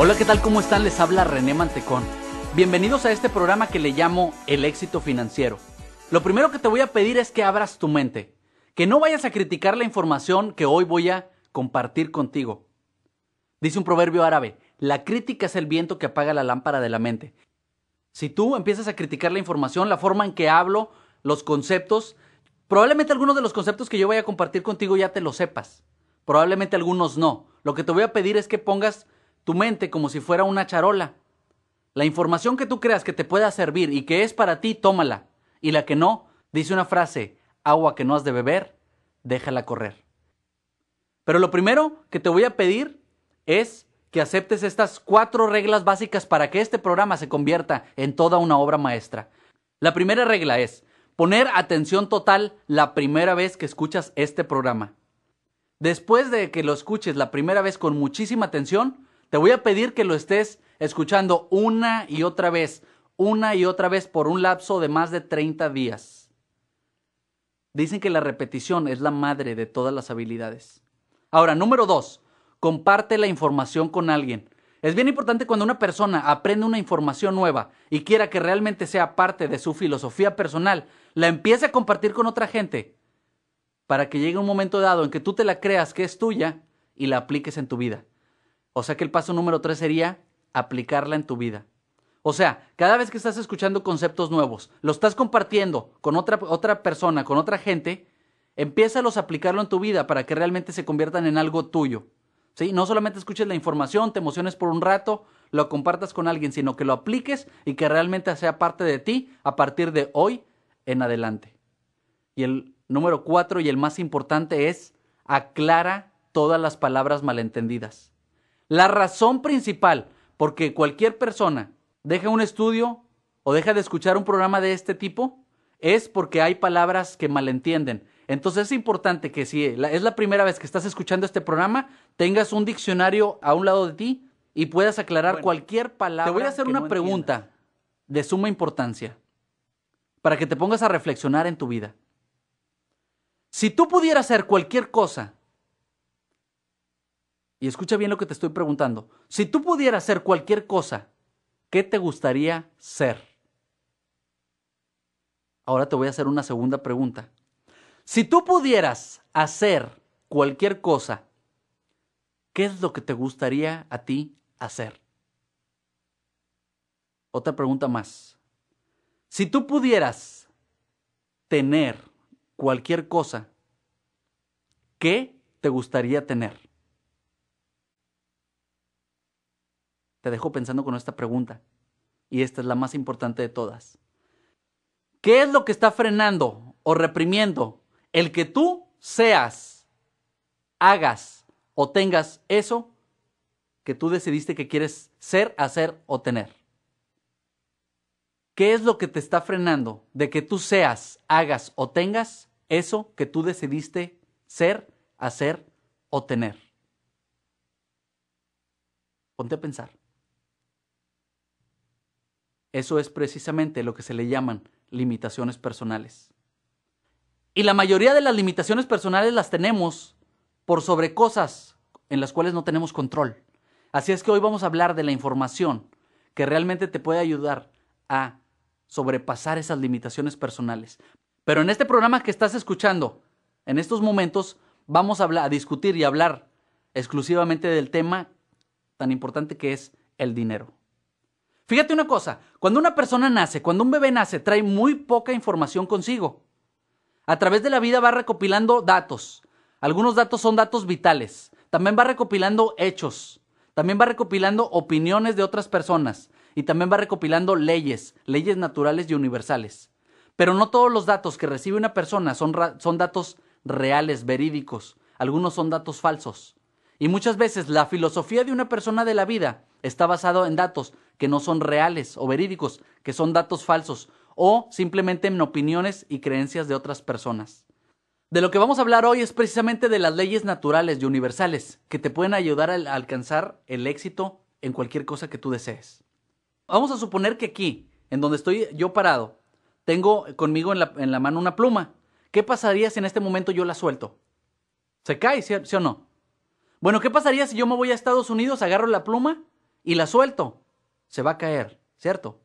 Hola, ¿qué tal? ¿Cómo están? Les habla René Mantecón. Bienvenidos a este programa que le llamo El éxito financiero. Lo primero que te voy a pedir es que abras tu mente, que no vayas a criticar la información que hoy voy a compartir contigo. Dice un proverbio árabe, la crítica es el viento que apaga la lámpara de la mente. Si tú empiezas a criticar la información, la forma en que hablo, los conceptos, probablemente algunos de los conceptos que yo voy a compartir contigo ya te los sepas. Probablemente algunos no. Lo que te voy a pedir es que pongas tu mente como si fuera una charola. La información que tú creas que te pueda servir y que es para ti, tómala. Y la que no, dice una frase, agua que no has de beber, déjala correr. Pero lo primero que te voy a pedir es que aceptes estas cuatro reglas básicas para que este programa se convierta en toda una obra maestra. La primera regla es poner atención total la primera vez que escuchas este programa. Después de que lo escuches la primera vez con muchísima atención, te voy a pedir que lo estés escuchando una y otra vez, una y otra vez por un lapso de más de 30 días. Dicen que la repetición es la madre de todas las habilidades. Ahora, número dos, comparte la información con alguien. Es bien importante cuando una persona aprende una información nueva y quiera que realmente sea parte de su filosofía personal, la empiece a compartir con otra gente para que llegue un momento dado en que tú te la creas que es tuya y la apliques en tu vida. O sea que el paso número tres sería aplicarla en tu vida. O sea, cada vez que estás escuchando conceptos nuevos, lo estás compartiendo con otra, otra persona, con otra gente, empieza a aplicarlo en tu vida para que realmente se conviertan en algo tuyo. ¿Sí? No solamente escuches la información, te emociones por un rato, lo compartas con alguien, sino que lo apliques y que realmente sea parte de ti a partir de hoy en adelante. Y el número cuatro y el más importante es aclara todas las palabras malentendidas. La razón principal por que cualquier persona deja un estudio o deja de escuchar un programa de este tipo es porque hay palabras que malentienden. Entonces es importante que si es la primera vez que estás escuchando este programa, tengas un diccionario a un lado de ti y puedas aclarar cualquier palabra. Te voy a hacer una pregunta de suma importancia para que te pongas a reflexionar en tu vida. Si tú pudieras hacer cualquier cosa y escucha bien lo que te estoy preguntando. Si tú pudieras hacer cualquier cosa, ¿qué te gustaría ser? Ahora te voy a hacer una segunda pregunta. Si tú pudieras hacer cualquier cosa, ¿qué es lo que te gustaría a ti hacer? Otra pregunta más. Si tú pudieras tener cualquier cosa, ¿qué te gustaría tener? Te dejo pensando con esta pregunta. Y esta es la más importante de todas. ¿Qué es lo que está frenando o reprimiendo el que tú seas, hagas o tengas eso que tú decidiste que quieres ser, hacer o tener? ¿Qué es lo que te está frenando de que tú seas, hagas o tengas eso que tú decidiste ser, hacer o tener? Ponte a pensar. Eso es precisamente lo que se le llaman limitaciones personales. Y la mayoría de las limitaciones personales las tenemos por sobre cosas en las cuales no tenemos control. Así es que hoy vamos a hablar de la información que realmente te puede ayudar a sobrepasar esas limitaciones personales. Pero en este programa que estás escuchando, en estos momentos, vamos a, discutir y hablar exclusivamente del tema tan importante que es el dinero. Fíjate una cosa, cuando una persona nace, cuando un bebé nace, trae muy poca información consigo. A través de la vida va recopilando datos. Algunos datos son datos vitales. También va recopilando hechos. También va recopilando opiniones de otras personas. Y también va recopilando leyes, leyes naturales y universales. Pero no todos los datos que recibe una persona son, son datos reales, verídicos. Algunos son datos falsos. Y muchas veces la filosofía de una persona de la vida está basado en datos que no son reales o verídicos, que son datos falsos o simplemente en opiniones y creencias de otras personas. De lo que vamos a hablar hoy es precisamente de las leyes naturales y universales que te pueden ayudar a alcanzar el éxito en cualquier cosa que tú desees. Vamos a suponer que aquí, en donde estoy yo parado, tengo conmigo en la, mano una pluma. ¿Qué pasaría si en este momento yo la suelto? ¿Se cae, sí o no? Bueno, ¿qué pasaría si yo me voy a Estados Unidos, agarro la pluma y la suelto, se va a caer, ¿cierto?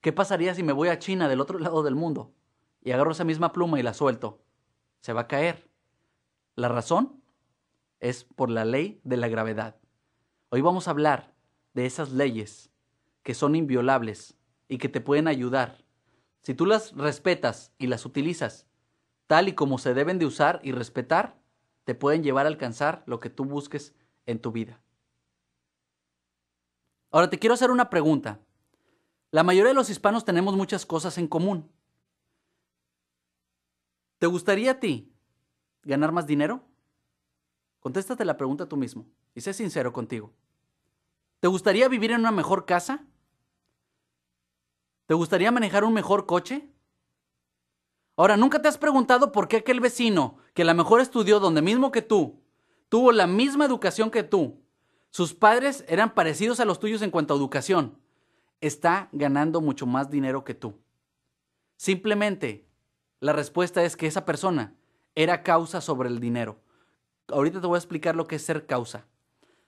¿Qué pasaría si me voy a China del otro lado del mundo y agarro esa misma pluma y la suelto? Se va a caer. La razón es por la ley de la gravedad. Hoy vamos a hablar de esas leyes que son inviolables y que te pueden ayudar. Si tú las respetas y las utilizas tal y como se deben de usar y respetar, te pueden llevar a alcanzar lo que tú busques en tu vida. Ahora te quiero hacer una pregunta. La mayoría de los hispanos tenemos muchas cosas en común. ¿Te gustaría a ti ganar más dinero? Contéstate la pregunta tú mismo y sé sincero contigo. ¿Te gustaría vivir en una mejor casa? ¿Te gustaría manejar un mejor coche? Ahora, ¿nunca te has preguntado por qué aquel vecino que a lo mejor estudió donde mismo que tú, tuvo la misma educación que tú, sus padres eran parecidos a los tuyos en cuanto a educación, está ganando mucho más dinero que tú? Simplemente, la respuesta es que esa persona era causa sobre el dinero. Ahorita te voy a explicar lo que es ser causa.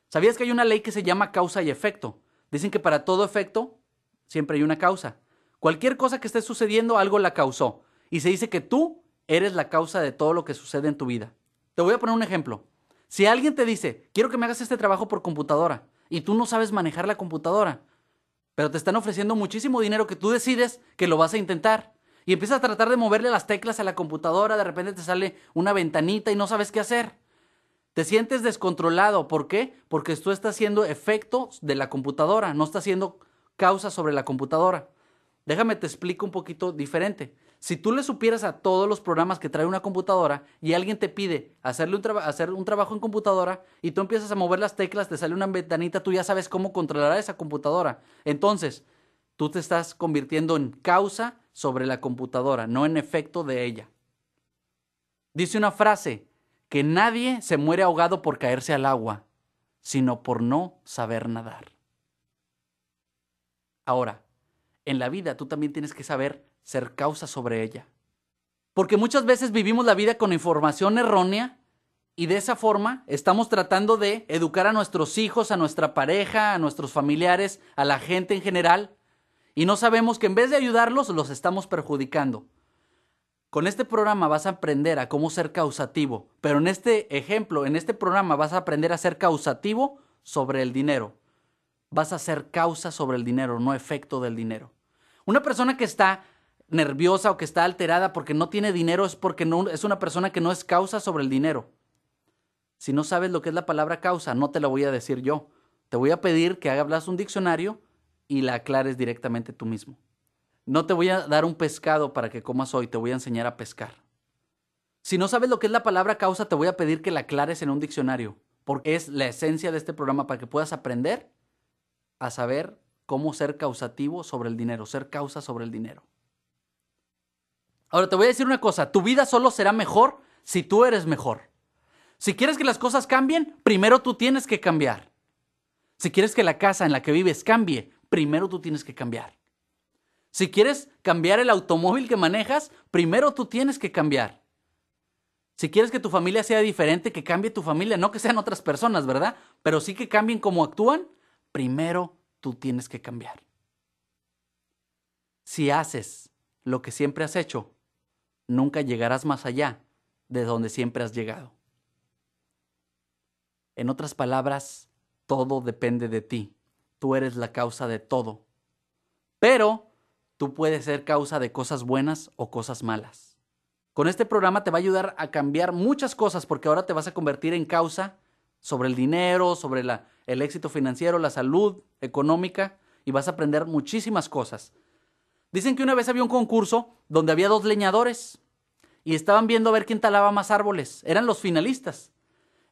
¿Sabías que hay una ley que se llama causa y efecto? Dicen que para todo efecto siempre hay una causa. Cualquier cosa que esté sucediendo, algo la causó. Y se dice que tú eres la causa de todo lo que sucede en tu vida. Te voy a poner un ejemplo. Si alguien te dice, quiero que me hagas este trabajo por computadora, y tú no sabes manejar la computadora, pero te están ofreciendo muchísimo dinero que tú decides que lo vas a intentar, y empiezas a tratar de moverle las teclas a la computadora, de repente te sale una ventanita y no sabes qué hacer. Te sientes descontrolado. ¿Por qué? Porque tú estás haciendo efecto de la computadora, no estás haciendo causa sobre la computadora. Déjame te explico un poquito diferente. Si tú le supieras a todos los programas que trae una computadora y alguien te pide hacerle hacer un trabajo en computadora y tú empiezas a mover las teclas, te sale una ventanita, tú ya sabes cómo controlar esa computadora. Entonces, tú te estás convirtiendo en causa sobre la computadora, no en efecto de ella. Dice una frase, que nadie se muere ahogado por caerse al agua, sino por no saber nadar. Ahora, en la vida tú también tienes que saber ser causa sobre ella. Porque muchas veces vivimos la vida con información errónea y de esa forma estamos tratando de educar a nuestros hijos, a nuestra pareja, a nuestros familiares, a la gente en general, y no sabemos que en vez de ayudarlos los estamos perjudicando. Con este programa vas a aprender a cómo ser causativo, pero en este ejemplo, en este programa vas a aprender a ser causativo sobre el dinero. Vas a ser causa sobre el dinero, no efecto del dinero. Una persona que está nerviosa o que está alterada porque no tiene dinero es porque no, es una persona que no es causa sobre el dinero. Si no sabes lo que es la palabra causa, no te la voy a decir yo. Te voy a pedir que hagas un diccionario y la aclares directamente tú mismo. No te voy a dar un pescado para que comas hoy, te voy a enseñar a pescar. Si no sabes lo que es la palabra causa, te voy a pedir que la aclares en un diccionario, porque es la esencia de este programa para que puedas aprender a saber cómo ser causativo sobre el dinero, ser causa sobre el dinero. Ahora te voy a decir una cosa, tu vida solo será mejor si tú eres mejor. Si quieres que las cosas cambien, primero tú tienes que cambiar. Si quieres que la casa en la que vives cambie, primero tú tienes que cambiar. Si quieres cambiar el automóvil que manejas, primero tú tienes que cambiar. Si quieres que tu familia sea diferente, que cambie tu familia, no que sean otras personas, ¿verdad? Pero sí que cambien cómo actúan, primero tú tienes que cambiar. Si haces lo que siempre has hecho, nunca llegarás más allá de donde siempre has llegado. En otras palabras, todo depende de ti. Tú eres la causa de todo. Pero tú puedes ser causa de cosas buenas o cosas malas. Con este programa te va a ayudar a cambiar muchas cosas porque ahora te vas a convertir en causa sobre el dinero, sobre el éxito financiero, la salud económica y vas a aprender muchísimas cosas. Dicen que una vez había un concurso donde había dos leñadores y estaban viendo a ver quién talaba más árboles. Eran los finalistas.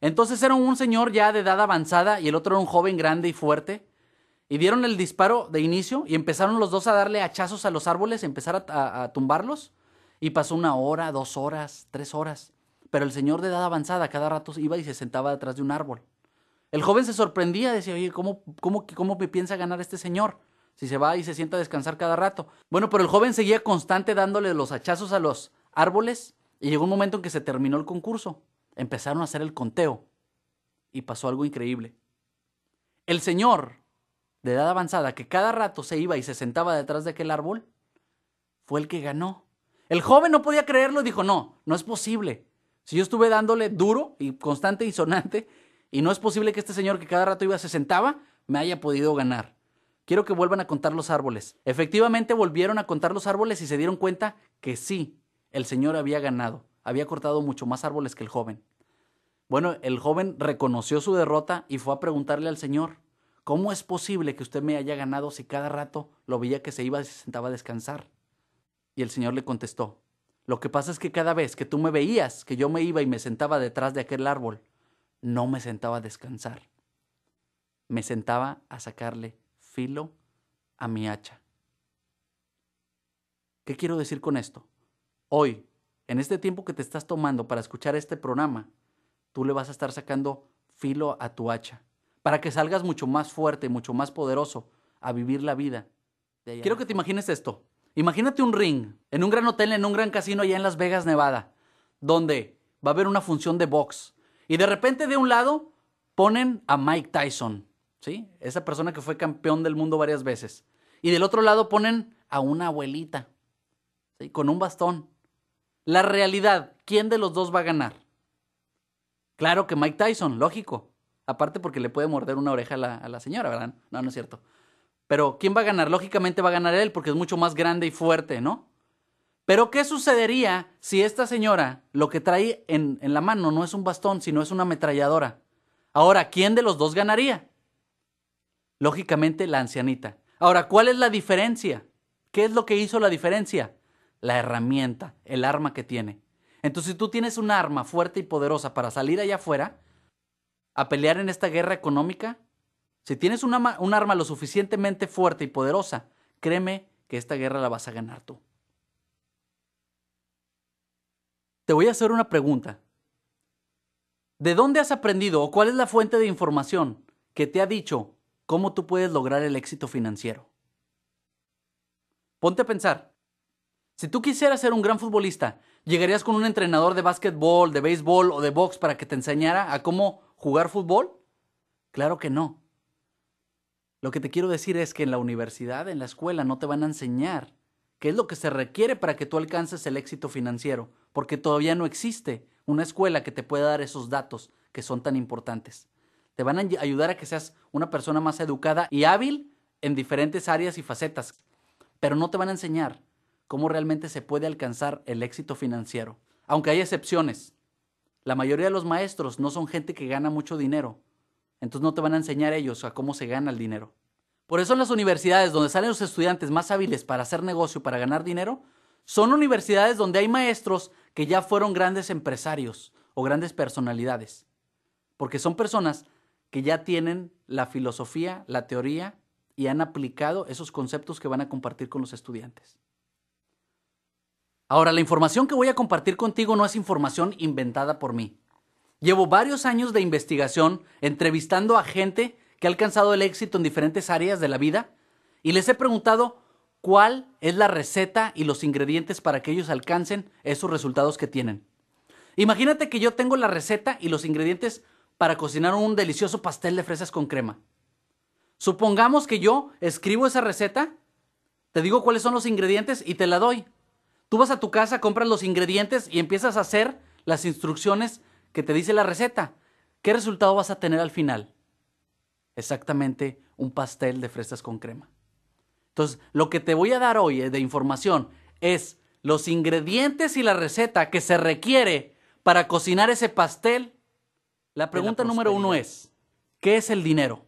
Entonces era un señor ya de edad avanzada y el otro era un joven grande y fuerte y dieron el disparo de inicio y empezaron los dos a darle hachazos a los árboles, empezar a, tumbarlos. Y pasó una hora, dos horas, tres horas. Pero el señor de edad avanzada cada rato iba y se sentaba detrás de un árbol. El joven se sorprendía, decía, oye, ¿cómo, cómo, cómo me piensa ganar este señor? Si se va y se sienta a descansar cada rato. Bueno, pero el joven seguía constante dándole los hachazos a los árboles y llegó un momento en que se terminó el concurso. Empezaron a hacer el conteo y pasó algo increíble. El señor de edad avanzada que cada rato se iba y se sentaba detrás de aquel árbol, fue el que ganó. El joven no podía creerlo dijo, no, no es posible. Si yo estuve dándole duro y constante y sonante, y no es posible que este señor que cada rato iba se sentaba, me haya podido ganar. Quiero que vuelvan a contar los árboles. Efectivamente volvieron a contar los árboles y se dieron cuenta que sí, el señor había ganado. Había cortado mucho más árboles que el joven. Bueno, el joven reconoció su derrota y fue a preguntarle al señor, ¿cómo es posible que usted me haya ganado si cada rato lo veía que se iba y se sentaba a descansar? Y el señor le contestó, lo que pasa es que cada vez que tú me veías que yo me iba y me sentaba detrás de aquel árbol, no me sentaba a descansar. Me sentaba a sacarle filo a mi hacha. ¿Qué quiero decir con esto? Hoy, en este tiempo que te estás tomando para escuchar este programa, tú le vas a estar sacando filo a tu hacha, para que salgas mucho más fuerte, mucho más poderoso a vivir la vida. Quiero que te imagines esto. Imagínate un ring en un gran hotel, en un gran casino allá en Las Vegas, Nevada, donde va a haber una función de box. Y de repente de un lado ponen a Mike Tyson, Esa persona que fue campeón del mundo varias veces. Y del otro lado ponen a una abuelita. Con un bastón. La realidad, ¿quién de los dos va a ganar? Claro que Mike Tyson, lógico. Aparte porque le puede morder una oreja a la, a la señora, ¿verdad? No, no es cierto. Pero ¿quién va a ganar? Lógicamente va a ganar él porque es mucho más grande y fuerte, ¿no? Pero ¿qué sucedería si esta señora lo que trae en, en, la mano no es un bastón, sino es una ametralladora? Ahora, ¿quién de los dos ganaría? Lógicamente la ancianita. Ahora, ¿cuál es la diferencia? ¿Qué es lo que hizo la diferencia? La herramienta, el arma que tiene. Entonces, si tú tienes un arma fuerte y poderosa para salir allá afuera a pelear en esta guerra económica, si tienes un arma lo suficientemente fuerte y poderosa, créeme que esta guerra la vas a ganar tú. Te voy a hacer una pregunta. ¿De dónde has aprendido o cuál es la fuente de información que te ha dicho cómo tú puedes lograr el éxito financiero? Ponte a pensar. Si tú quisieras ser un gran futbolista, ¿llegarías con un entrenador de básquetbol, de béisbol o de box para que te enseñara a cómo jugar fútbol? Claro que no. Lo que te quiero decir es que en la universidad, en la escuela, no te van a enseñar qué es lo que se requiere para que tú alcances el éxito financiero, porque todavía no existe una escuela que te pueda dar esos datos que son tan importantes. Te van a ayudar a que seas una persona más educada y hábil en diferentes áreas y facetas, pero no te van a enseñar cómo realmente se puede alcanzar el éxito financiero. Aunque hay excepciones. La mayoría de los maestros no son gente que gana mucho dinero, entonces no te van a enseñar ellos a cómo se gana el dinero. Por eso las universidades donde salen los estudiantes más hábiles para hacer negocio, para ganar dinero, son universidades donde hay maestros que ya fueron grandes empresarios o grandes personalidades. Porque son personas que ya tienen la filosofía, la teoría y han aplicado esos conceptos que van a compartir con los estudiantes. Ahora, la información que voy a compartir contigo no es información inventada por mí. Llevo varios años de investigación entrevistando a gente que ha alcanzado el éxito en diferentes áreas de la vida y les he preguntado cuál es la receta y los ingredientes para que ellos alcancen esos resultados que tienen. Imagínate que yo tengo la receta y los ingredientes para cocinar un delicioso pastel de fresas con crema. Supongamos que yo escribo esa receta, te digo cuáles son los ingredientes y te la doy. Tú vas a tu casa, compras los ingredientes y empiezas a hacer las instrucciones que te dice la receta. ¿Qué resultado vas a tener al final? Exactamente un pastel de fresas con crema. Entonces, lo que te voy a dar hoy eh, de información es los ingredientes y la receta que se requiere para cocinar ese pastel. La pregunta número uno es, ¿qué es el dinero?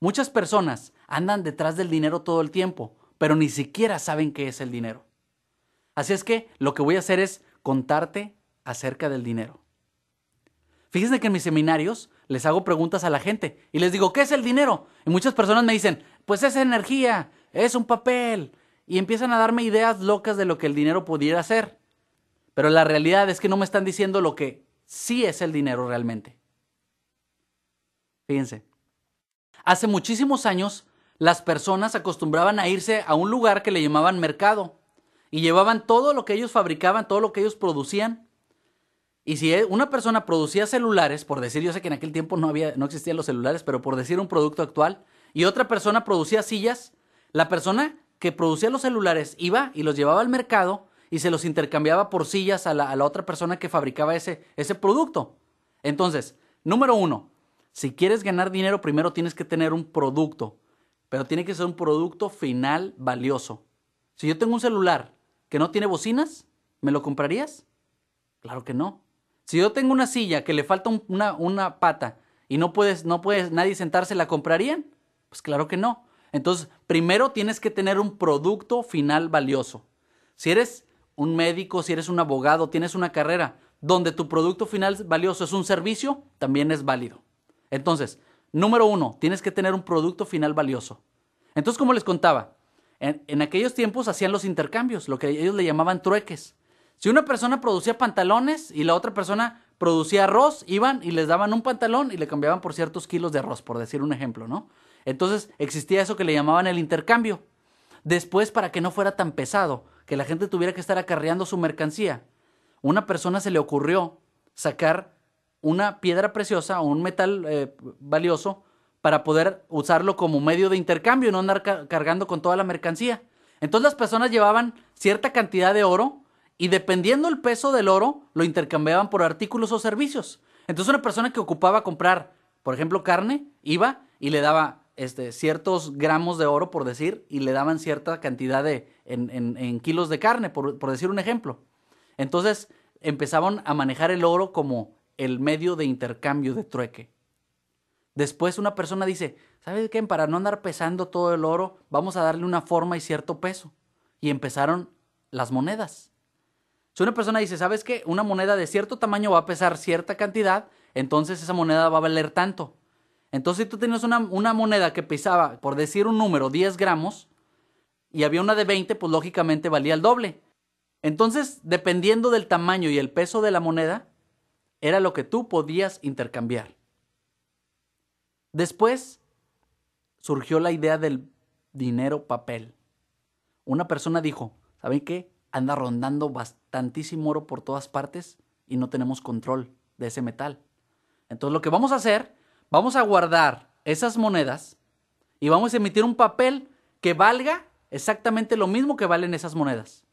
Muchas personas andan detrás del dinero todo el tiempo, pero ni siquiera saben qué es el dinero. Así es que lo que voy a hacer es contarte acerca del dinero. Fíjense que en mis seminarios les hago preguntas a la gente y les digo, ¿qué es el dinero? Y muchas personas me dicen, pues es energía, es un papel. Y empiezan a darme ideas locas de lo que el dinero pudiera ser. Pero la realidad es que no me están diciendo lo que sí es el dinero realmente. Fíjense, hace muchísimos años las personas acostumbraban a irse a un lugar que le llamaban mercado y llevaban todo lo que ellos fabricaban, todo lo que ellos producían y si una persona producía celulares, por decir, yo sé que en aquel tiempo no, había, no existían los celulares, pero por decir un producto actual, y otra persona producía sillas, la persona que producía los celulares iba y los llevaba al mercado y se los intercambiaba por sillas a la, a la otra persona que fabricaba ese, ese producto. Entonces, número uno, si quieres ganar dinero, primero tienes que tener un producto, pero tiene que ser un producto final valioso. Si yo tengo un celular que no tiene bocinas, ¿me lo comprarías? Claro que no. Si yo tengo una silla que le falta una, una pata y no puedes, no puedes nadie sentarse, ¿la comprarían? Pues claro que no. Entonces, primero tienes que tener un producto final valioso. Si eres un médico, si eres un abogado, tienes una carrera donde tu producto final valioso es un servicio, también es válido. Entonces, número uno, tienes que tener un producto final valioso. Entonces, como les contaba, en, en, aquellos tiempos hacían los intercambios, lo que ellos le llamaban trueques. Si una persona producía pantalones y la otra persona producía arroz, iban y les daban un pantalón y le cambiaban por ciertos kilos de arroz, por decir un ejemplo, ¿no? Entonces existía eso que le llamaban el intercambio. Después, para que no fuera tan pesado, que la gente tuviera que estar acarreando su mercancía, una persona se le ocurrió sacar una piedra preciosa o un metal eh, valioso para poder usarlo como medio de intercambio y no andar cargando con toda la mercancía. Entonces las personas llevaban cierta cantidad de oro y dependiendo el peso del oro, lo intercambiaban por artículos o servicios. Entonces una persona que ocupaba comprar, por ejemplo, carne, iba y le daba este, ciertos gramos de oro, por decir, y le daban cierta cantidad de, en, kilos de carne, por, por decir un ejemplo. Entonces empezaban a manejar el oro como el medio de intercambio de trueque. Después una persona dice, ¿sabes qué? Para no andar pesando todo el oro, vamos a darle una forma y cierto peso. Y empezaron las monedas. Si una persona dice, ¿sabes qué? Una moneda de cierto tamaño va a pesar cierta cantidad, entonces esa moneda va a valer tanto. Entonces, si tú tenías una, moneda que pesaba, por decir un número, 10 gramos, y había una de 20, pues lógicamente valía el doble. Entonces, dependiendo del tamaño y el peso de la moneda, era lo que tú podías intercambiar. Después surgió la idea del dinero papel. Una persona dijo, ¿saben qué? Anda rondando bastantísimo oro por todas partes y no tenemos control de ese metal. Entonces lo que vamos a hacer vamos a guardar esas monedas y vamos a emitir un papel que valga exactamente lo mismo que valen esas monedas.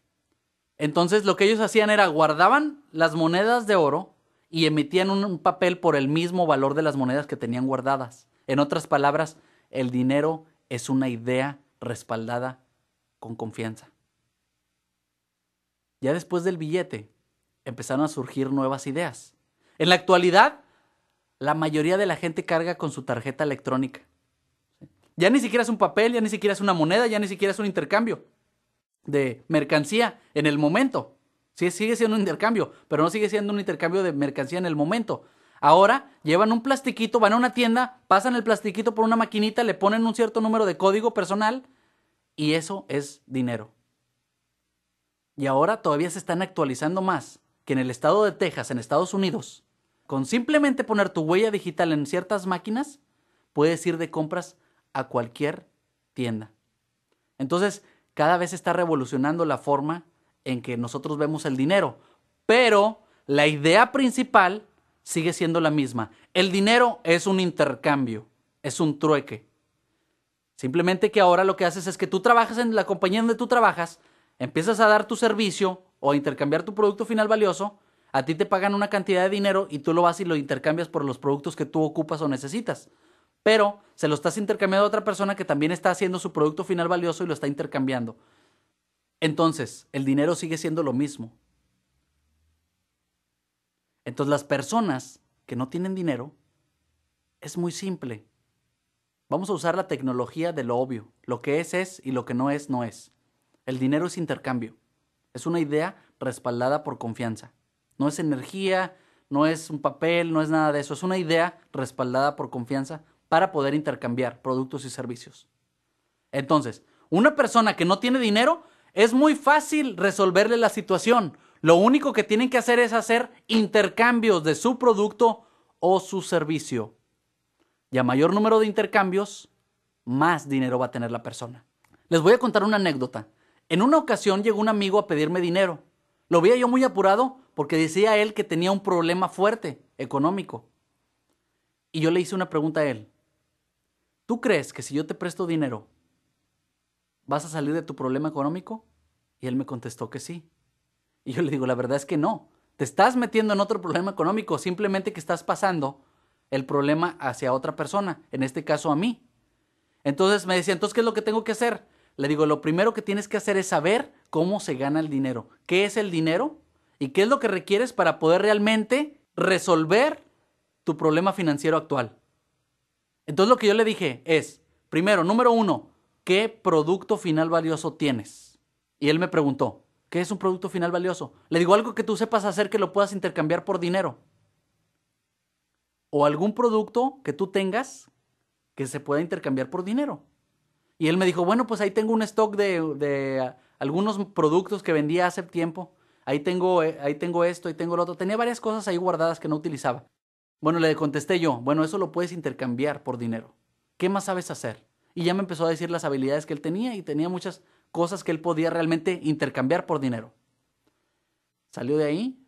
Entonces lo que ellos hacían era guardaban las monedas de oro y emitían un papel por el mismo valor de las monedas que tenían guardadas. En otras palabras, el dinero es una idea respaldada con confianza. Ya después del billete empezaron a surgir nuevas ideas. En la actualidad, la mayoría de la gente carga con su tarjeta electrónica. Ya ni siquiera es un papel, ya ni siquiera es una moneda, ya ni siquiera es un intercambio de mercancía en el momento. Sí, sigue siendo un intercambio, pero no sigue siendo un intercambio de mercancía en el momento. Ahora llevan un plastiquito, van a una tienda, pasan el plastiquito por una maquinita, le ponen un cierto número de código personal y eso es dinero. Y ahora todavía se están actualizando más que en el estado de Texas, en Estados Unidos, con simplemente poner tu huella digital en ciertas máquinas, puedes ir de compras a cualquier tienda. Entonces, cada vez está revolucionando la forma en que nosotros vemos el dinero, pero la idea principal sigue siendo la misma. El dinero es un intercambio, es un trueque. Simplemente que ahora lo que haces es que tú trabajas en la compañía donde tú trabajas, empiezas a dar tu servicio o a intercambiar tu producto final valioso a ti te pagan una cantidad de dinero y tú lo vas y lo intercambias por los productos que tú ocupas o necesitas. Pero se lo estás intercambiando a otra persona que también está haciendo su producto final valioso y lo está intercambiando. Entonces, el dinero sigue siendo lo mismo. Entonces, las personas que no tienen dinero, es muy simple. Vamos a usar la tecnología de lo obvio. Lo que es es y lo que no es no es. El dinero es intercambio. Es una idea respaldada por confianza. No es energía, no es un papel, no es nada de eso. Es una idea respaldada por confianza para poder intercambiar productos y servicios. Entonces, una persona que no tiene dinero, es muy fácil resolverle la situación. Lo único que tienen que hacer es hacer intercambios de su producto o su servicio. Y a mayor número de intercambios, más dinero va a tener la persona. Les voy a contar una anécdota. En una ocasión llegó un amigo a pedirme dinero. Lo veía yo muy apurado porque decía él que tenía un problema fuerte económico. Y yo le hice una pregunta a él. ¿tú crees que si yo te presto dinero, vas a salir de tu problema económico? Y él me contestó que sí. Y yo le digo, la verdad es que no. Te estás metiendo en otro problema económico, simplemente que estás pasando el problema hacia otra persona, en este caso a mí. Entonces me decía, entonces, ¿qué es lo que tengo que hacer? Le digo, lo primero que tienes que hacer es saber cómo se gana el dinero. ¿Qué es el dinero? ¿Y qué es lo que requieres para poder realmente resolver tu problema financiero actual? Entonces lo que yo le dije es, primero, número uno, ¿qué producto final valioso tienes? Y él me preguntó, ¿qué es un producto final valioso? Le digo algo que tú sepas hacer que lo puedas intercambiar por dinero. O algún producto que tú tengas que se pueda intercambiar por dinero. Y él me dijo, bueno, pues ahí tengo un stock de, algunos productos que vendía hace tiempo. Ahí tengo, eh, ahí tengo esto, ahí tengo lo otro. Tenía varias cosas ahí guardadas que no utilizaba. Bueno, le contesté yo, bueno, eso lo puedes intercambiar por dinero. ¿Qué más sabes hacer? Y ya me empezó a decir las habilidades que él tenía y tenía muchas cosas que él podía realmente intercambiar por dinero. Salió de ahí,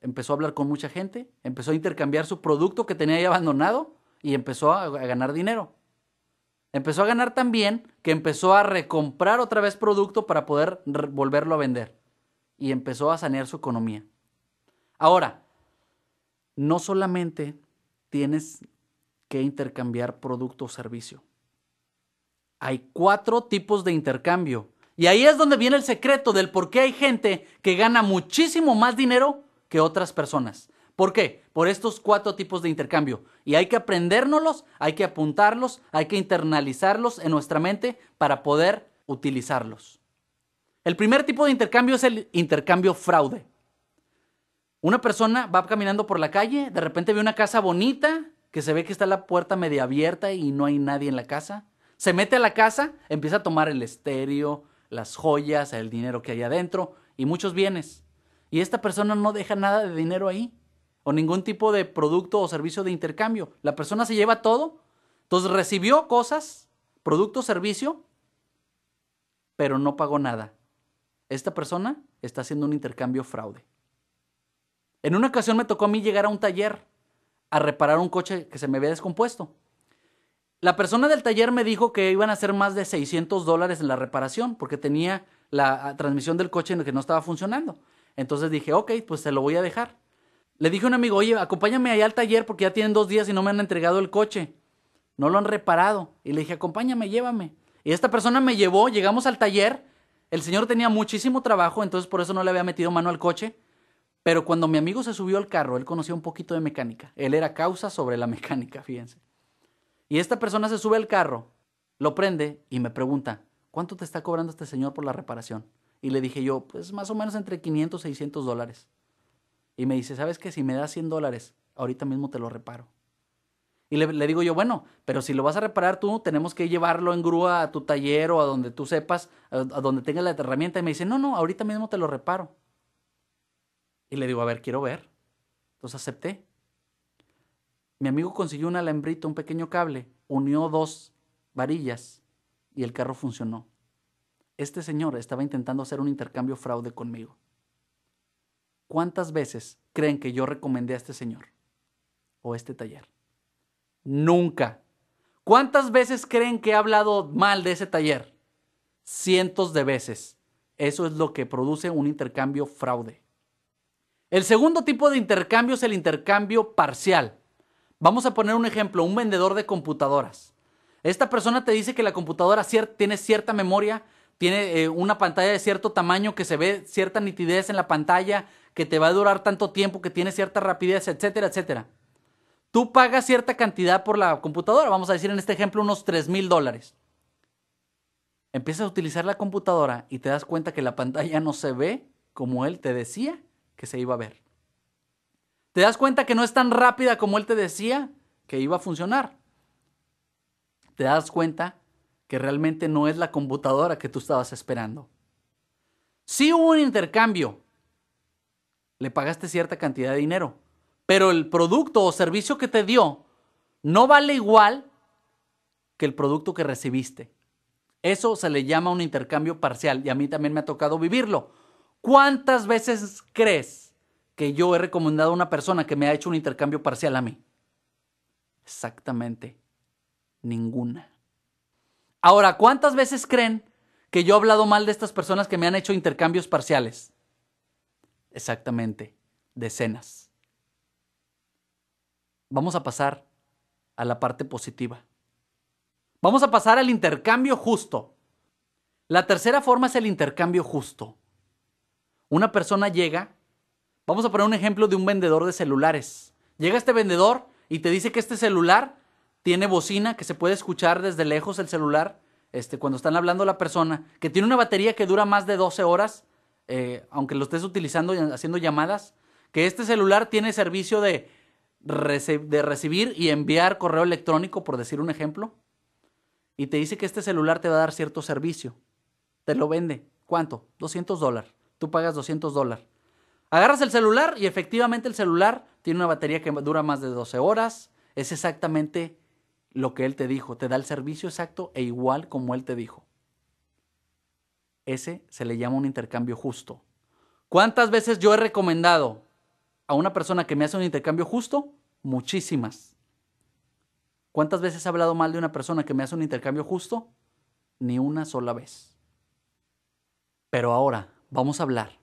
empezó a hablar con mucha gente, empezó a intercambiar su producto que tenía ahí abandonado y empezó a, ganar dinero. Empezó a ganar también que empezó a recomprar otra vez producto para poder volverlo a vender. Y empezó a sanear su economía. Ahora, no solamente tienes que intercambiar producto o servicio. Hay cuatro tipos de intercambio. Y ahí es donde viene el secreto del por qué hay gente que gana muchísimo más dinero que otras personas. ¿Por qué? Por estos cuatro tipos de intercambio. Y hay que aprendérnoslos, hay que apuntarlos, hay que internalizarlos en nuestra mente para poder utilizarlos. El primer tipo de intercambio es el intercambio fraude. Una persona va caminando por la calle, de repente ve una casa bonita, que se ve que está la puerta media abierta y no hay nadie en la casa. Se mete a la casa, empieza a tomar el estéreo, las joyas, el dinero que hay adentro y muchos bienes. Y esta persona no deja nada de dinero ahí o ningún tipo de producto o servicio de intercambio. La persona se lleva todo. Entonces recibió cosas, producto, servicio, pero no pagó nada. Esta persona está haciendo un intercambio fraude. En una ocasión me tocó a mí llegar a un taller a reparar un coche que se me había descompuesto. La persona del taller me dijo que iban a ser más de 600 dólares en la reparación porque tenía la transmisión del coche que no estaba funcionando. Entonces dije, ok, pues se lo voy a dejar. Le dije a un amigo, oye, acompáñame allá al taller porque ya tienen dos días y no me han entregado el coche. No lo han reparado. Y le dije, acompáñame, llévame. Y esta persona me llevó, llegamos al taller. El señor tenía muchísimo trabajo, entonces por eso no le había metido mano al coche. Pero cuando mi amigo se subió al carro, él conocía un poquito de mecánica. Él era causa sobre la mecánica, fíjense. Y esta persona se sube al carro, lo prende y me pregunta, ¿cuánto te está cobrando este señor por la reparación? Y le dije yo, pues más o menos entre 500 y 600 dólares. Y me dice, ¿sabes qué? Si me das 100 dólares, ahorita mismo te lo reparo. Y le, digo yo, bueno, pero si lo vas a reparar tú, tenemos que llevarlo en grúa a tu taller o a donde tú sepas, a, donde tengas la herramienta. Y me dice, no, no, ahorita mismo te lo reparo. Y le digo, a ver, quiero ver. Entonces acepté. Mi amigo consiguió un alambrito, un pequeño cable, unió dos varillas y el carro funcionó. Este señor estaba intentando hacer un intercambio fraude conmigo. ¿Cuántas veces creen que yo recomendé a este señor o este taller? Nunca. ¿Cuántas veces creen que he hablado mal de ese taller? Cientos de veces. Eso es lo que produce un intercambio fraude. El segundo tipo de intercambio es el intercambio parcial. Vamos a poner un ejemplo, un vendedor de computadoras. Esta persona te dice que la computadora tiene cierta memoria, tiene eh, una pantalla de cierto tamaño, que se ve cierta nitidez en la pantalla, que te va a durar tanto tiempo, que tiene cierta rapidez, etcétera, etcétera. Tú pagas cierta cantidad por la computadora, vamos a decir en este ejemplo unos 3 mil dólares. Empiezas a utilizar la computadora y te das cuenta que la pantalla no se ve como él te decía que se iba a ver. Te das cuenta que no es tan rápida como él te decía que iba a funcionar. Te das cuenta que realmente no es la computadora que tú estabas esperando. Sí hubo un intercambio, le pagaste cierta cantidad de dinero, pero el producto o servicio que te dio no vale igual que el producto que recibiste. Eso se le llama un intercambio parcial y a mí también me ha tocado vivirlo. ¿Cuántas veces crees que yo he recomendado a una persona que me ha hecho un intercambio parcial a mí? Exactamente, ninguna. Ahora, ¿cuántas veces creen que yo he hablado mal de estas personas que me han hecho intercambios parciales? Exactamente, decenas. Vamos a pasar a la parte positiva. Vamos a pasar al intercambio justo. La tercera forma es el intercambio justo. Una persona llega, vamos a poner un ejemplo de un vendedor de celulares. Llega este vendedor y te dice que este celular tiene bocina, que se puede escuchar desde lejos el celular, este, cuando están hablando la persona, que tiene una batería que dura más de 12 horas, eh, aunque lo estés utilizando y haciendo llamadas, que este celular tiene servicio de, de recibir y enviar correo electrónico, por decir un ejemplo, y te dice que este celular te va a dar cierto servicio. Te lo vende. ¿Cuánto? 200 dólares. Tú pagas 200 dólares. Agarras el celular y efectivamente el celular tiene una batería que dura más de 12 horas. Es exactamente lo que él te dijo. Te da el servicio exacto e igual como él te dijo. Ese se le llama un intercambio justo. ¿Cuántas veces yo he recomendado a una persona que me hace un intercambio justo? Muchísimas. ¿Cuántas veces he hablado mal de una persona que me hace un intercambio justo? Ni una sola vez. Pero ahora vamos a hablar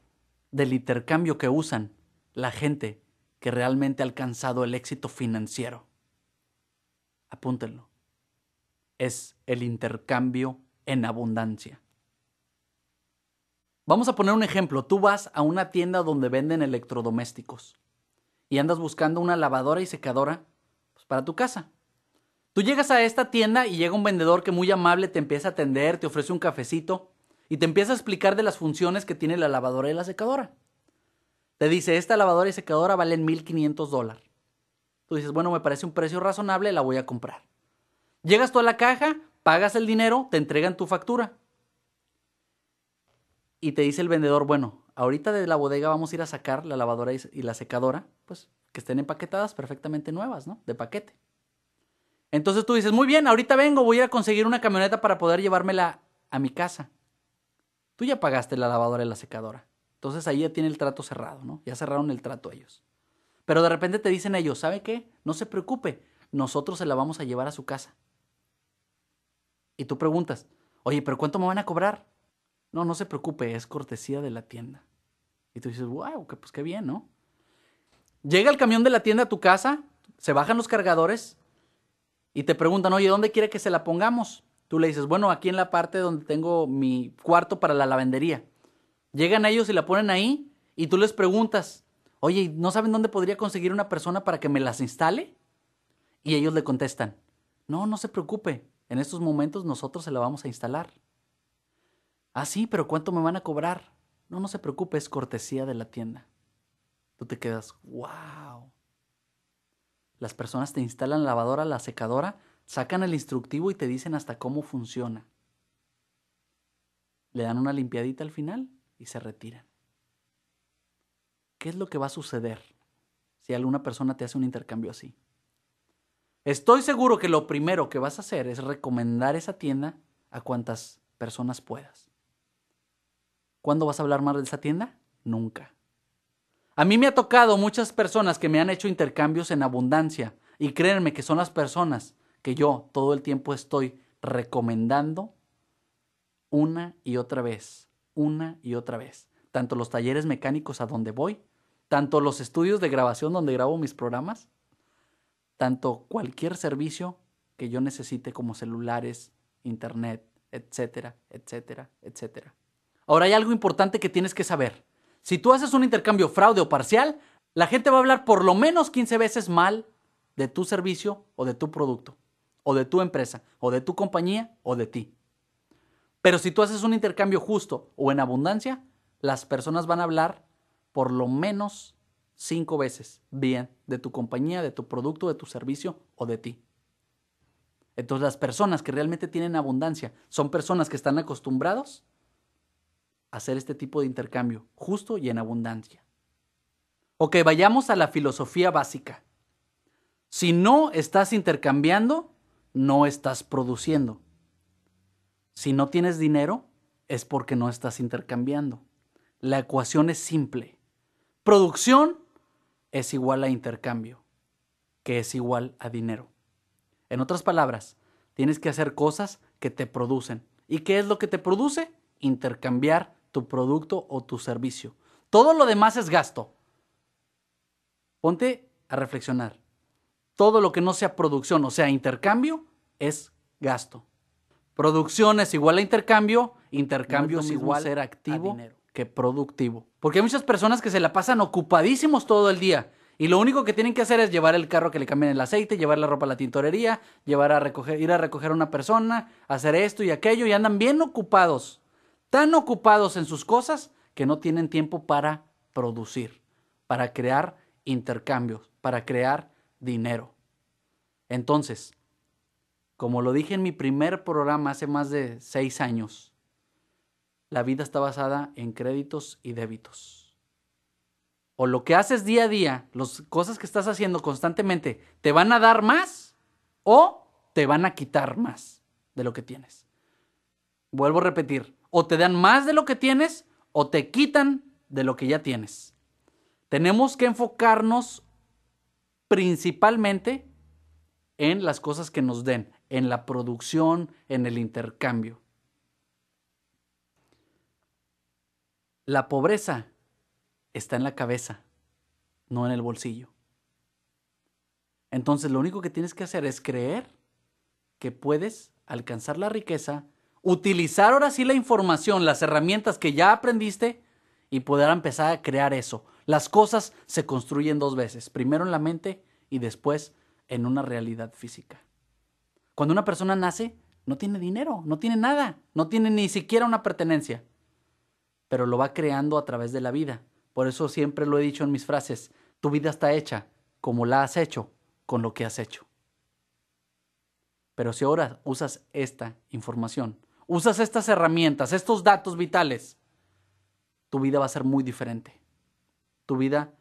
del intercambio que usan la gente que realmente ha alcanzado el éxito financiero. Apúntenlo. Es el intercambio en abundancia. Vamos a poner un ejemplo. Tú vas a una tienda donde venden electrodomésticos y andas buscando una lavadora y secadora pues, para tu casa. Tú llegas a esta tienda y llega un vendedor que muy amable te empieza a atender, te ofrece un cafecito y te empieza a explicar de las funciones que tiene la lavadora y la secadora. Te dice, esta lavadora y secadora valen 1.500 dólares. Tú dices, bueno, me parece un precio razonable, la voy a comprar. Llegas tú a la caja, pagas el dinero, te entregan tu factura. Y te dice el vendedor, bueno, ahorita de la bodega vamos a ir a sacar la lavadora y la secadora, pues que estén empaquetadas perfectamente nuevas, ¿no? De paquete. Entonces tú dices, muy bien, ahorita vengo, voy a conseguir una camioneta para poder llevármela a mi casa. Tú ya pagaste la lavadora y la secadora. Entonces ahí ya tiene el trato cerrado, ¿no? Ya cerraron el trato ellos. Pero de repente te dicen ellos, ¿sabe qué? No se preocupe, nosotros se la vamos a llevar a su casa. Y tú preguntas, oye, ¿pero cuánto me van a cobrar? No, no se preocupe, es cortesía de la tienda. Y tú dices, wow, que pues qué bien, ¿no? Llega el camión de la tienda a tu casa, se bajan los cargadores, y te preguntan, oye, ¿dónde quiere que se la pongamos? Tú le dices, bueno, aquí en la parte donde tengo mi cuarto para la lavandería. Llegan ellos y la ponen ahí y tú les preguntas, oye, ¿no saben dónde podría conseguir una persona para que me las instale? Y ellos le contestan, no, no se preocupe, en estos momentos nosotros se la vamos a instalar. Ah, sí, pero ¿cuánto me van a cobrar? No, no se preocupe, es cortesía de la tienda. Tú te quedas, wow. Las personas te instalan la lavadora, la secadora, sacan el instructivo y te dicen hasta cómo funciona. Le dan una limpiadita al final y se retiran. ¿Qué es lo que va a suceder si alguna persona te hace un intercambio así? Estoy seguro que lo primero que vas a hacer es recomendar esa tienda a cuantas personas puedas. ¿Cuándo vas a hablar más de esa tienda? Nunca. A mí me ha tocado muchas personas que me han hecho intercambios en abundancia y créanme que son las personas que yo todo el tiempo estoy recomendando una y otra vez, una y otra vez. Tanto los talleres mecánicos a donde voy, tanto los estudios de grabación donde grabo mis programas, tanto cualquier servicio que yo necesite como celulares, internet, etcétera, etcétera, etcétera. Ahora hay algo importante que tienes que saber. Si tú haces un intercambio fraude o parcial, la gente va a hablar por lo menos 15 veces mal de tu servicio o de tu producto, o de tu empresa, o de tu compañía, o de ti. Pero si tú haces un intercambio justo o en abundancia, las personas van a hablar por lo menos cinco veces bien de tu compañía, de tu producto, de tu servicio o de ti. Entonces las personas que realmente tienen abundancia son personas que están acostumbrados hacer este tipo de intercambio, justo y en abundancia. Ok, vayamos a la filosofía básica. Si no estás intercambiando, no estás produciendo. Si no tienes dinero, es porque no estás intercambiando. La ecuación es simple. Producción es igual a intercambio, que es igual a dinero. En otras palabras, tienes que hacer cosas que te producen. ¿Y qué es lo que te produce? Intercambiar tu producto o tu servicio. Todo lo demás es gasto. Ponte a reflexionar. Todo lo que no sea producción, o sea, intercambio, es gasto. Producción es igual a intercambio, intercambio es, igual a ser activo que productivo. Porque hay muchas personas que se la pasan ocupadísimos todo el día y lo único que tienen que hacer es llevar el carro que le cambien el aceite, llevar la ropa a la tintorería, llevar a recoger, ir a recoger a una persona, hacer esto y aquello, y andan bien ocupados, tan ocupados en sus cosas que no tienen tiempo para producir, para crear intercambios, para crear dinero. Entonces, como lo dije en mi primer programa hace más de seis años, la vida está basada en créditos y débitos o lo que haces día a día, las cosas que estás haciendo constantemente, te van a dar más o te van a quitar más de lo que tienes. Vuelvo a repetir, o te dan más de lo que tienes o te quitan de lo que ya tienes. Tenemos que enfocarnos principalmente en las cosas que nos den, en la producción, en el intercambio. La pobreza está en la cabeza, no en el bolsillo. Entonces lo único que tienes que hacer es creer que puedes alcanzar la riqueza, utilizar ahora sí la información, las herramientas que ya aprendiste y poder empezar a crear eso. Las cosas se construyen dos veces, primero en la mente y después en una realidad física. Cuando una persona nace, no tiene dinero, no tiene nada, no tiene ni siquiera una pertenencia, pero lo va creando a través de la vida. Por eso siempre lo he dicho en mis frases, tu vida está hecha como la has hecho con lo que has hecho. Pero si ahora usas esta información, usas estas herramientas, estos datos vitales, tu vida va a ser muy diferente. Tu vida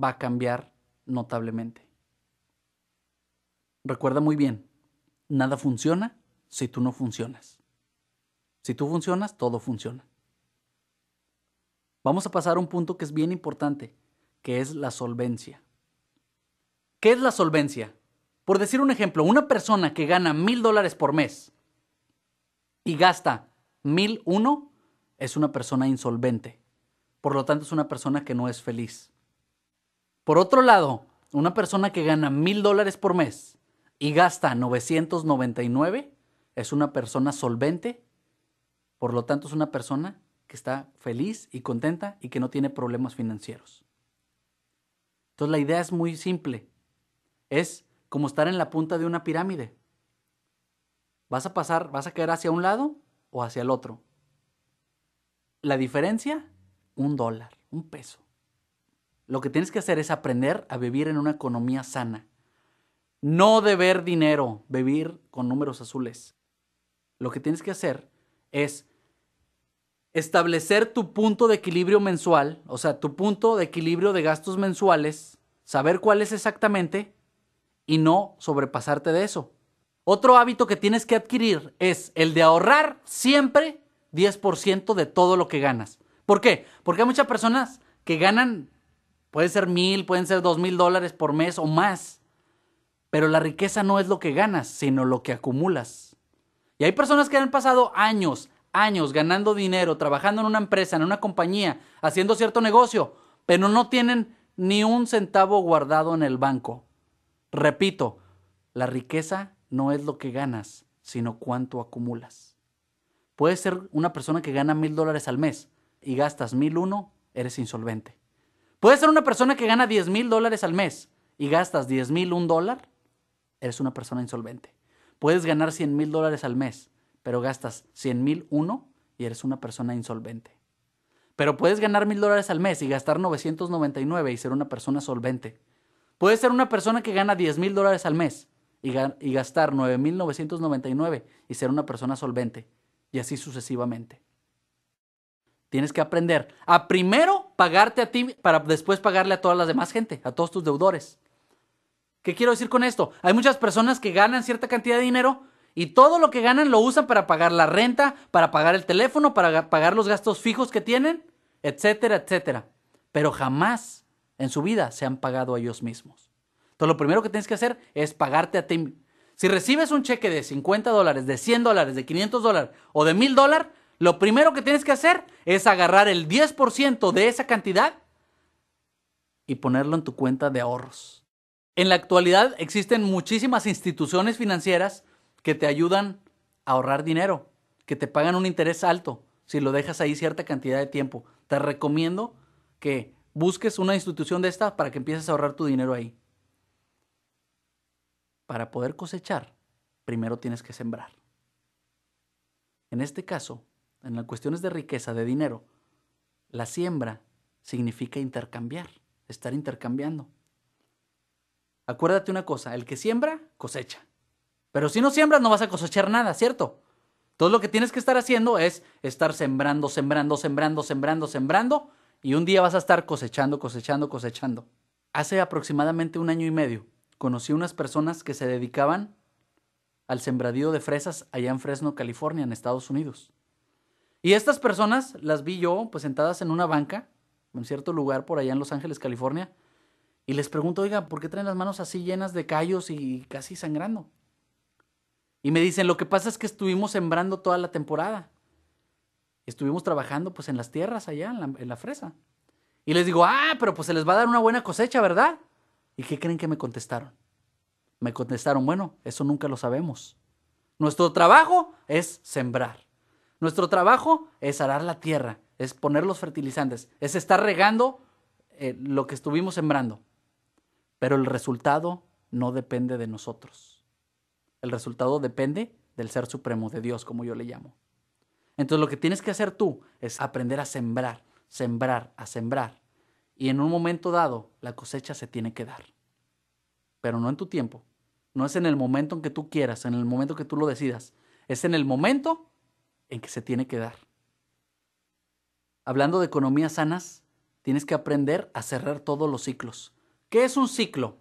va a cambiar notablemente. Recuerda muy bien, nada funciona si tú no funcionas. Si tú funcionas, todo funciona. Vamos a pasar a un punto que es bien importante, que es la solvencia. ¿Qué es la solvencia? Por decir un ejemplo, una persona que gana mil dólares por mes y gasta mil uno es una persona insolvente. Por lo tanto, es una persona que no es feliz. Por otro lado, una persona que gana mil dólares por mes y gasta 999 es una persona solvente. Por lo tanto, es una persona que está feliz y contenta y que no tiene problemas financieros. Entonces la idea es muy simple. Es como estar en la punta de una pirámide. Vas a pasar, vas a caer hacia un lado o hacia el otro. La diferencia, un dólar, un peso. Lo que tienes que hacer es aprender a vivir en una economía sana. No deber dinero, vivir con números azules. Lo que tienes que hacer es establecer tu punto de equilibrio mensual, o sea, tu punto de equilibrio de gastos mensuales, saber cuál es exactamente y no sobrepasarte de eso. Otro hábito que tienes que adquirir es el de ahorrar siempre 10% de todo lo que ganas. ¿Por qué? Porque hay muchas personas que ganan, puede ser mil, pueden ser dos mil dólares por mes o más. Pero la riqueza no es lo que ganas, sino lo que acumulas. Y hay personas que han pasado años, años ganando dinero, trabajando en una empresa, en una compañía, haciendo cierto negocio, pero no tienen ni un centavo guardado en el banco. Repito, la riqueza no es lo que ganas, sino cuánto acumulas. Puedes ser una persona que gana mil dólares al mes y gastas mil uno, eres insolvente. Puedes ser una persona que gana diez mil dólares al mes y gastas diez mil un dólar, eres una persona insolvente. Puedes ganar cien mil dólares al mes pero gastas 100 mil uno y eres una persona insolvente. Pero puedes ganar mil dólares al mes y gastar 999 y ser una persona solvente. Puedes ser una persona que gana 10 mil dólares al mes y, y gastar 9.999 y ser una persona solvente. Y así sucesivamente. Tienes que aprender a primero pagarte a ti para después pagarle a toda la demás gente, a todos tus deudores. ¿Qué quiero decir con esto? Hay muchas personas que ganan cierta cantidad de dinero, y todo lo que ganan lo usan para pagar la renta, para pagar el teléfono, para pagar los gastos fijos que tienen, etcétera, etcétera. Pero jamás en su vida se han pagado a ellos mismos. Entonces lo primero que tienes que hacer es pagarte a ti. Si recibes un cheque de 50 dólares, de 100 dólares, de 500 dólares o de 1000 dólares, lo primero que tienes que hacer es agarrar el 10% de esa cantidad y ponerlo en tu cuenta de ahorros. En la actualidad existen muchísimas instituciones financieras que te ayudan a ahorrar dinero, que te pagan un interés alto si lo dejas ahí cierta cantidad de tiempo. Te recomiendo que busques una institución de estas para que empieces a ahorrar tu dinero ahí. Para poder cosechar, primero tienes que sembrar. En este caso, en las cuestiones de riqueza, de dinero, la siembra significa intercambiar, estar intercambiando. Acuérdate una cosa, el que siembra, cosecha. Pero si no siembras, no vas a cosechar nada, ¿cierto? Todo lo que tienes que estar haciendo es estar sembrando, sembrando, sembrando, sembrando, sembrando, y un día vas a estar cosechando, cosechando, cosechando. Hace aproximadamente un año y medio conocí unas personas que se dedicaban al sembradío de fresas allá en Fresno, California, en Estados Unidos. Y estas personas las vi yo, pues sentadas en una banca, en cierto lugar por allá en Los Ángeles, California, y les pregunto, oiga, ¿por qué traen las manos así llenas de callos y casi sangrando? Y me dicen, lo que pasa es que estuvimos sembrando toda la temporada. Estuvimos trabajando pues en las tierras allá, en la, en la fresa. Y les digo, ah, pero pues se les va a dar una buena cosecha, ¿verdad? ¿Y qué creen que me contestaron? Me contestaron, bueno, eso nunca lo sabemos. Nuestro trabajo es sembrar. Nuestro trabajo es arar la tierra, es poner los fertilizantes, es estar regando eh, lo que estuvimos sembrando. Pero el resultado no depende de nosotros. El resultado depende del Ser Supremo, de Dios, como yo le llamo. Entonces lo que tienes que hacer tú es aprender a sembrar, sembrar, a sembrar. Y en un momento dado, la cosecha se tiene que dar. Pero no en tu tiempo. No es en el momento en que tú quieras, en el momento que tú lo decidas. Es en el momento en que se tiene que dar. Hablando de economías sanas, tienes que aprender a cerrar todos los ciclos. ¿Qué es un ciclo?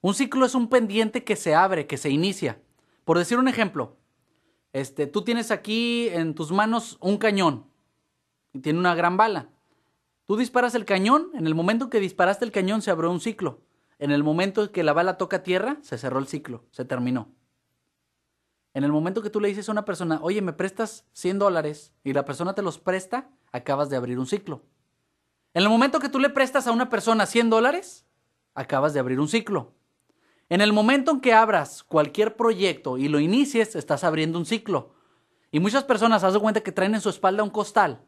Un ciclo es un pendiente que se abre, que se inicia. Por decir un ejemplo, este, tú tienes aquí en tus manos un cañón y tiene una gran bala. Tú disparas el cañón, en el momento que disparaste el cañón se abrió un ciclo. En el momento que la bala toca tierra, se cerró el ciclo, se terminó. En el momento que tú le dices a una persona, oye, me prestas 100 dólares y la persona te los presta, acabas de abrir un ciclo. En el momento que tú le prestas a una persona 100 dólares, acabas de abrir un ciclo. En el momento en que abras cualquier proyecto y lo inicies, estás abriendo un ciclo. Y muchas personas hacen cuenta que traen en su espalda un costal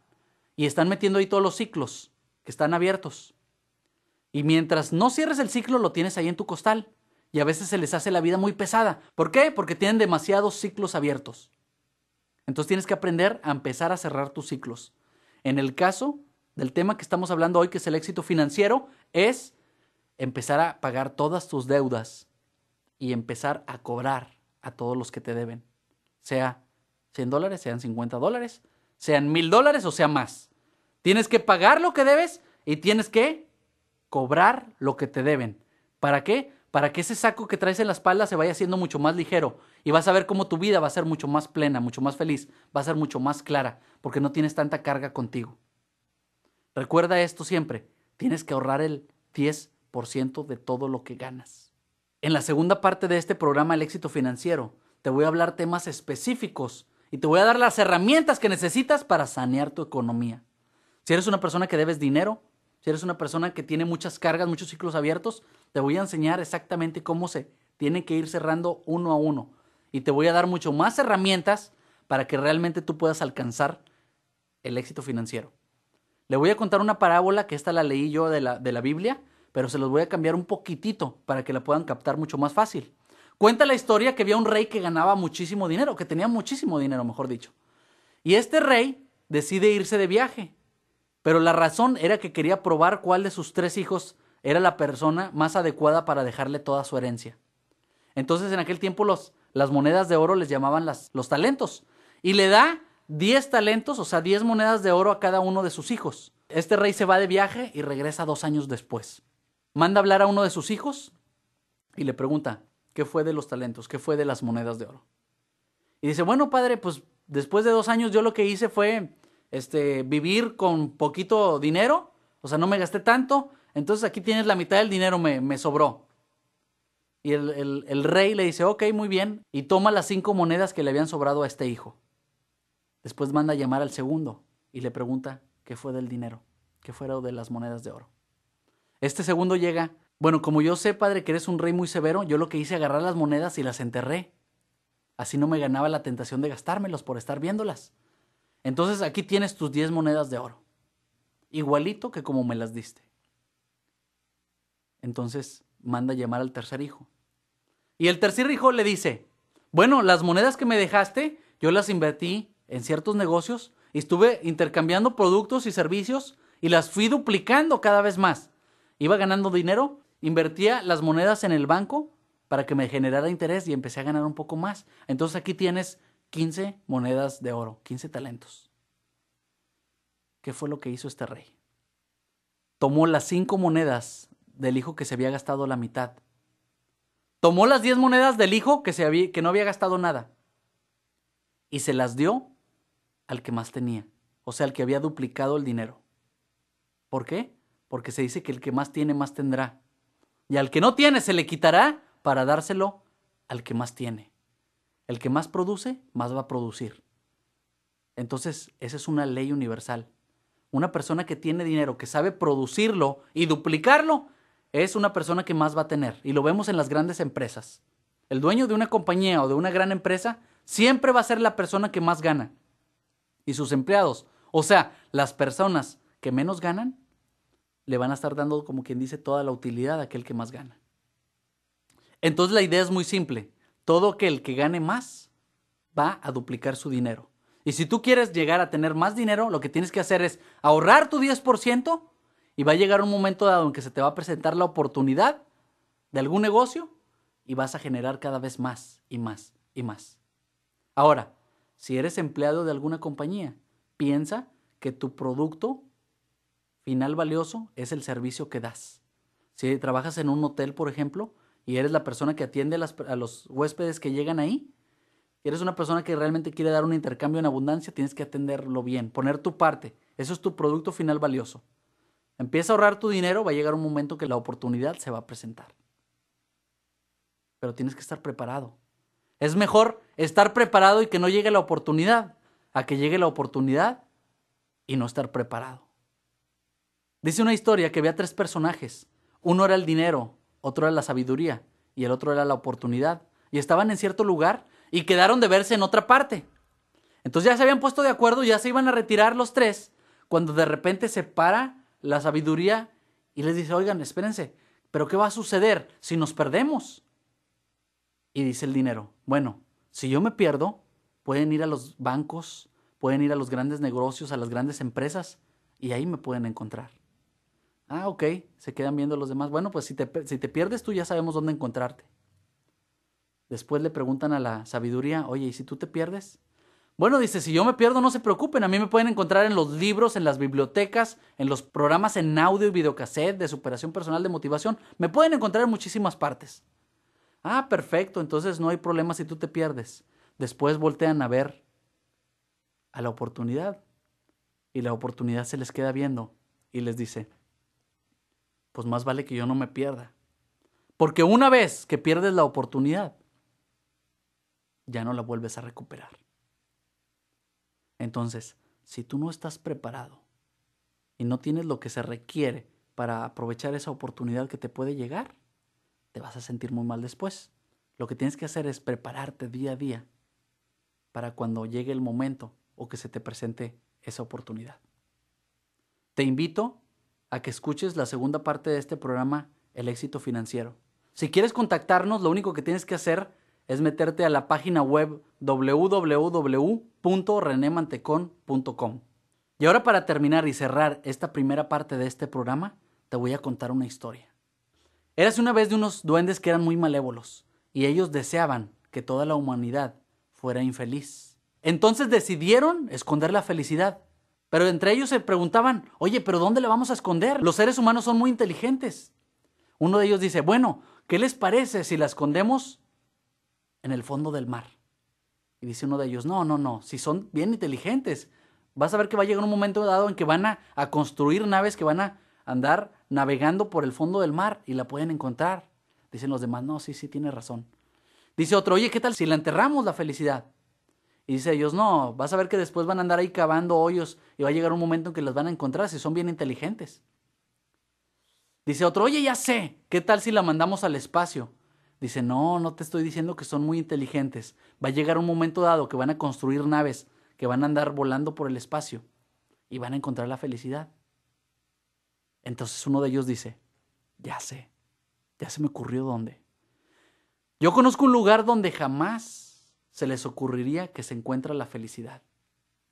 y están metiendo ahí todos los ciclos que están abiertos. Y mientras no cierres el ciclo, lo tienes ahí en tu costal y a veces se les hace la vida muy pesada. ¿Por qué? Porque tienen demasiados ciclos abiertos. Entonces tienes que aprender a empezar a cerrar tus ciclos. En el caso del tema que estamos hablando hoy, que es el éxito financiero, es empezar a pagar todas tus deudas y empezar a cobrar a todos los que te deben. Sea 100 dólares, sean 50 dólares, sean 1000 dólares o sea más. Tienes que pagar lo que debes y tienes que cobrar lo que te deben. ¿Para qué? para que ese saco que traes en la espalda se vaya haciendo mucho más ligero y vas a ver cómo tu vida va a ser mucho más plena, mucho más feliz, va a ser mucho más clara, porque no tienes tanta carga contigo. Recuerda esto siempre, tienes que ahorrar el 10% de todo lo que ganas. En la segunda parte de este programa, El éxito financiero, te voy a hablar temas específicos y te voy a dar las herramientas que necesitas para sanear tu economía. Si eres una persona que debes dinero, si eres una persona que tiene muchas cargas, muchos ciclos abiertos, te voy a enseñar exactamente cómo se tiene que ir cerrando uno a uno. Y te voy a dar mucho más herramientas para que realmente tú puedas alcanzar el éxito financiero. Le voy a contar una parábola que esta la leí yo de la, de la Biblia, pero se los voy a cambiar un poquitito para que la puedan captar mucho más fácil. Cuenta la historia que había un rey que ganaba muchísimo dinero, que tenía muchísimo dinero, mejor dicho. Y este rey decide irse de viaje pero la razón era que quería probar cuál de sus tres hijos era la persona más adecuada para dejarle toda su herencia. Entonces en aquel tiempo los, las monedas de oro les llamaban las, los talentos. Y le da 10 talentos, o sea, 10 monedas de oro a cada uno de sus hijos. Este rey se va de viaje y regresa dos años después. Manda hablar a uno de sus hijos y le pregunta, ¿qué fue de los talentos? ¿Qué fue de las monedas de oro? Y dice, bueno, padre, pues después de dos años yo lo que hice fue este, vivir con poquito dinero, o sea, no me gasté tanto, entonces aquí tienes la mitad del dinero, me, me sobró. Y el, el, rey le dice, ok, muy bien, y toma las cinco monedas que le habían sobrado a este hijo. Después manda a llamar al segundo y le pregunta qué fue del dinero, qué fue de las monedas de oro. Este segundo llega, bueno, como yo sé, padre, que eres un rey muy severo, yo lo que hice agarrar las monedas y las enterré. Así no me ganaba la tentación de gastármelos por estar viéndolas. Entonces aquí tienes tus diez monedas de oro, igualito que como me las diste. Entonces manda llamar al tercer hijo. Y el tercer hijo le dice, bueno, las monedas que me dejaste, yo las invertí en ciertos negocios y estuve intercambiando productos y servicios y las fui duplicando cada vez más. Iba ganando dinero, invertía las monedas en el banco para que me generara interés y empecé a ganar un poco más. Entonces aquí tienes 15 monedas de oro, 15 talentos. ¿Qué fue lo que hizo este rey? Tomó las cinco monedas del hijo que se había gastado la mitad. Tomó las 10 monedas del hijo que, que no había gastado nada y se las dio al que más tenía, o sea, al que había duplicado el dinero. ¿Por qué? Porque se dice que el que más tiene, más tendrá. Y al que no tiene, se le quitará para dárselo al que más tiene. El que más produce, más va a producir. Entonces, esa es una ley universal. Una persona que tiene dinero, que sabe producirlo y duplicarlo, es una persona que más va a tener. Y lo vemos en las grandes empresas. El dueño de una compañía o de una gran empresa siempre va a ser la persona que más gana y sus empleados. O sea, las personas que menos ganan le van a estar dando, como quien dice, toda la utilidad a aquel que más gana. Entonces la idea es muy simple. Todo aquel que gane más va a duplicar su dinero. Y si tú quieres llegar a tener más dinero, lo que tienes que hacer es ahorrar tu 10% y va a llegar un momento dado en que se te va a presentar la oportunidad de algún negocio y vas a generar cada vez más y más y más. Ahora, si eres empleado de alguna compañía, piensa que tu producto final valioso es el servicio que das. Si trabajas en un hotel, por ejemplo, y eres la persona que atiende a, los huéspedes que llegan ahí, eres una persona que realmente quiere dar un intercambio en abundancia, tienes que atenderlo bien, poner tu parte. Eso es tu producto final valioso. Empieza a ahorrar tu dinero, va a llegar un momento que la oportunidad se va a presentar. Pero tienes que estar preparado. Es mejor estar preparado y que no llegue la oportunidad, a que llegue la oportunidad y no estar preparado. Dice una historia que había tres personajes. Uno era el dinero, otro era la sabiduría y el otro era la oportunidad. Y estaban en cierto lugar y quedaron de verse en otra parte. Entonces ya se habían puesto de acuerdo, ya se iban a retirar los tres, cuando de repente se para la sabiduría y les dice, oigan, espérense, pero ¿qué va a suceder si nos perdemos? Y dice el dinero, bueno, si yo me pierdo, pueden ir a los bancos, pueden ir a los grandes negocios, a las grandes empresas, y ahí me pueden encontrar. Ah, ok, se quedan viendo los demás. Bueno, pues si te, si te pierdes tú ya sabemos dónde encontrarte. Después le preguntan a la sabiduría, oye, ¿y si tú te pierdes? Bueno, dice, si yo me pierdo, no se preocupen, a mí me pueden encontrar en los libros, en las bibliotecas, en los programas en audio y videocassette de superación personal de motivación. Me pueden encontrar en muchísimas partes. Ah, perfecto, entonces no hay problema si tú te pierdes. Después voltean a ver a la oportunidad y la oportunidad se les queda viendo y les dice, pues más vale que yo no me pierda. Porque una vez que pierdes la oportunidad, ya no la vuelves a recuperar. Entonces, si tú no estás preparado y no tienes lo que se requiere para aprovechar esa oportunidad que te puede llegar, te vas a sentir muy mal después. Lo que tienes que hacer es prepararte día a día para cuando llegue el momento o que se te presente esa oportunidad. Te invito a que escuches la segunda parte de este programa, El éxito financiero. Si quieres contactarnos, lo único que tienes que hacer es meterte a la página web www.renemantecon.com. Y ahora para terminar y cerrar esta primera parte de este programa, te voy a contar una historia. Érase una vez de unos duendes que eran muy malévolos, y ellos deseaban que toda la humanidad fuera infeliz. Entonces decidieron esconder la felicidad. Pero entre ellos se preguntaban, oye, pero ¿dónde la vamos a esconder? Los seres humanos son muy inteligentes. Uno de ellos dice, bueno, ¿qué les parece si la escondemos en el fondo del mar? Y dice uno de ellos, no, no, no, si son bien inteligentes, vas a ver que va a llegar un momento dado en que van a, a construir naves que van a andar navegando por el fondo del mar y la pueden encontrar. Dicen los demás, no, sí, sí, tiene razón. Dice otro, oye, ¿qué tal si la enterramos la felicidad? Y dice ellos, no, vas a ver que después van a andar ahí cavando hoyos y va a llegar un momento en que las van a encontrar si son bien inteligentes. Dice otro, oye, ya sé, ¿qué tal si la mandamos al espacio? Dice, no, no te estoy diciendo que son muy inteligentes. Va a llegar un momento dado que van a construir naves que van a andar volando por el espacio y van a encontrar la felicidad. Entonces uno de ellos dice, ya sé, ya se me ocurrió dónde. Yo conozco un lugar donde jamás se les ocurriría que se encuentra la felicidad.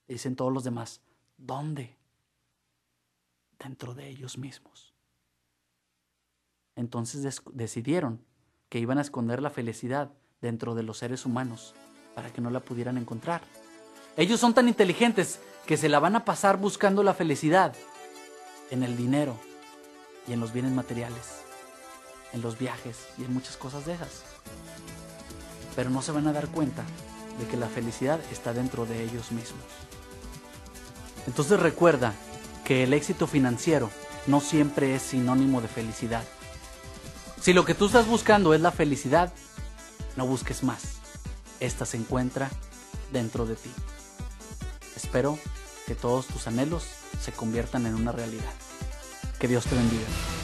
dicen todos los demás, ¿dónde? Dentro de ellos mismos. Entonces decidieron que iban a esconder la felicidad dentro de los seres humanos para que no la pudieran encontrar. Ellos son tan inteligentes que se la van a pasar buscando la felicidad en el dinero y en los bienes materiales, en los viajes y en muchas cosas de esas pero no se van a dar cuenta de que la felicidad está dentro de ellos mismos. Entonces recuerda que el éxito financiero no siempre es sinónimo de felicidad. Si lo que tú estás buscando es la felicidad, no busques más. Esta se encuentra dentro de ti. Espero que todos tus anhelos se conviertan en una realidad. Que Dios te bendiga.